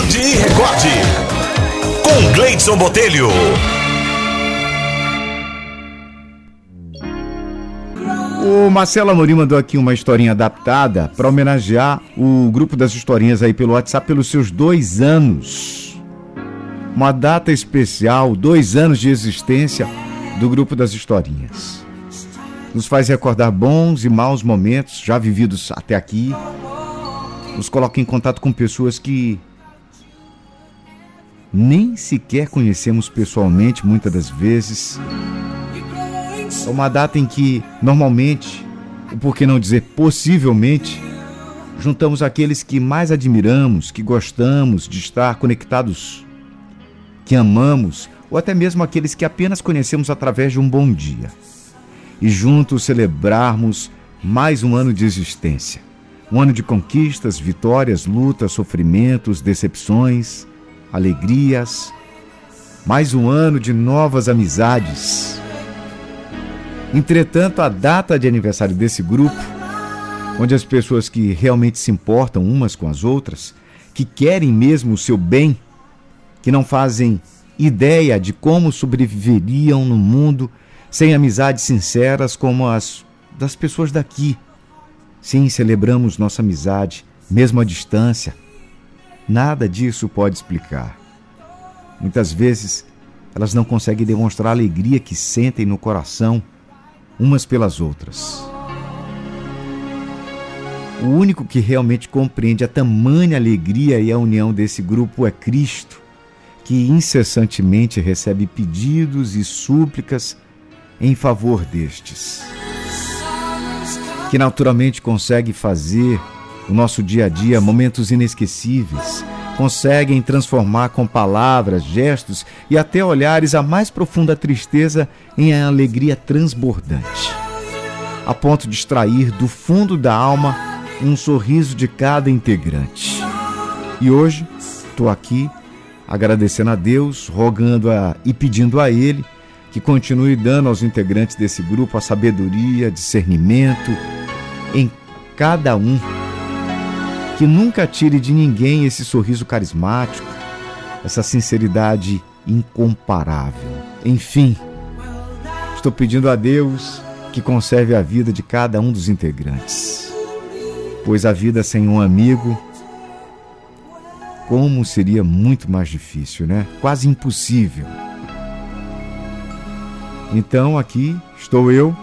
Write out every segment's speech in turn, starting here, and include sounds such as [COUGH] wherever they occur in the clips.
Acorde e Recorde. Com Gleidson Botelho. O Marcelo Amorim mandou aqui uma historinha adaptada para homenagear o grupo das historinhas aí pelo WhatsApp pelos seus dois anos. Uma data especial, dois anos de existência do grupo das historinhas. Nos faz recordar bons e maus momentos já vividos até aqui. Nos coloca em contato com pessoas que nem sequer conhecemos pessoalmente muitas das vezes é uma data em que, normalmente, ou por que não dizer possivelmente, juntamos aqueles que mais admiramos, que gostamos de estar conectados, que amamos, ou até mesmo aqueles que apenas conhecemos através de um bom dia. E juntos celebrarmos mais um ano de existência. Um ano de conquistas, vitórias, lutas, sofrimentos, decepções, alegrias. Mais um ano de novas amizades Entretanto, a data de aniversário desse grupo, onde as pessoas que realmente se importam umas com as outras, que querem mesmo o seu bem, que não fazem ideia de como sobreviveriam no mundo sem amizades sinceras como as das pessoas daqui. Sim, celebramos nossa amizade, mesmo à distância. Nada disso pode explicar. Muitas vezes elas não conseguem demonstrar a alegria que sentem no coração umas pelas outras. O único que realmente compreende a tamanha alegria e a união desse grupo é Cristo, que incessantemente recebe pedidos e súplicas em favor destes. Que naturalmente consegue fazer o nosso dia a dia momentos inesquecíveis, conseguem transformar com palavras, gestos e até olhares a mais profunda tristeza em alegria transbordante, a ponto de extrair do fundo da alma um sorriso de cada integrante. E hoje estou aqui agradecendo a Deus, rogando a, e pedindo a Ele que continue dando aos integrantes desse grupo a sabedoria, discernimento em cada um que nunca tire de ninguém esse sorriso carismático, essa sinceridade incomparável. Enfim, estou pedindo a Deus que conserve a vida de cada um dos integrantes. Pois a vida sem um amigo, como seria muito mais difícil, né? Quase impossível. Então aqui estou eu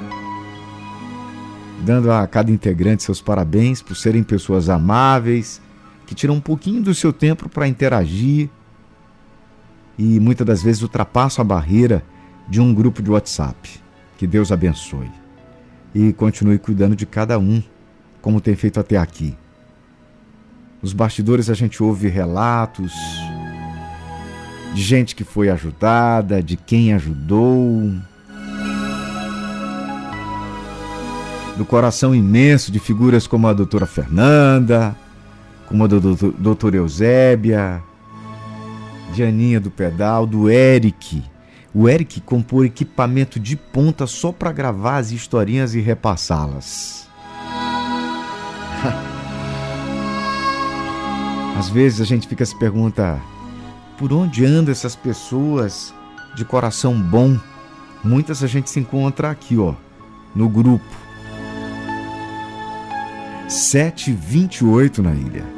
dando a cada integrante seus parabéns por serem pessoas amáveis, que tiram um pouquinho do seu tempo para interagir e muitas das vezes ultrapassam a barreira de um grupo de WhatsApp. Que Deus abençoe e continue cuidando de cada um, como tem feito até aqui. Nos bastidores a gente ouve relatos de gente que foi ajudada, de quem ajudou, do coração imenso de figuras como a doutora Fernanda, como a doutora Eusébia, de Aninha do Pedal, do Eric. O Eric comprou equipamento de ponta só para gravar as historinhas e repassá-las. [LAUGHS] Às vezes a gente fica se pergunta por onde andam essas pessoas de coração bom? Muitas a gente se encontra aqui, ó, no grupo 728 na ilha.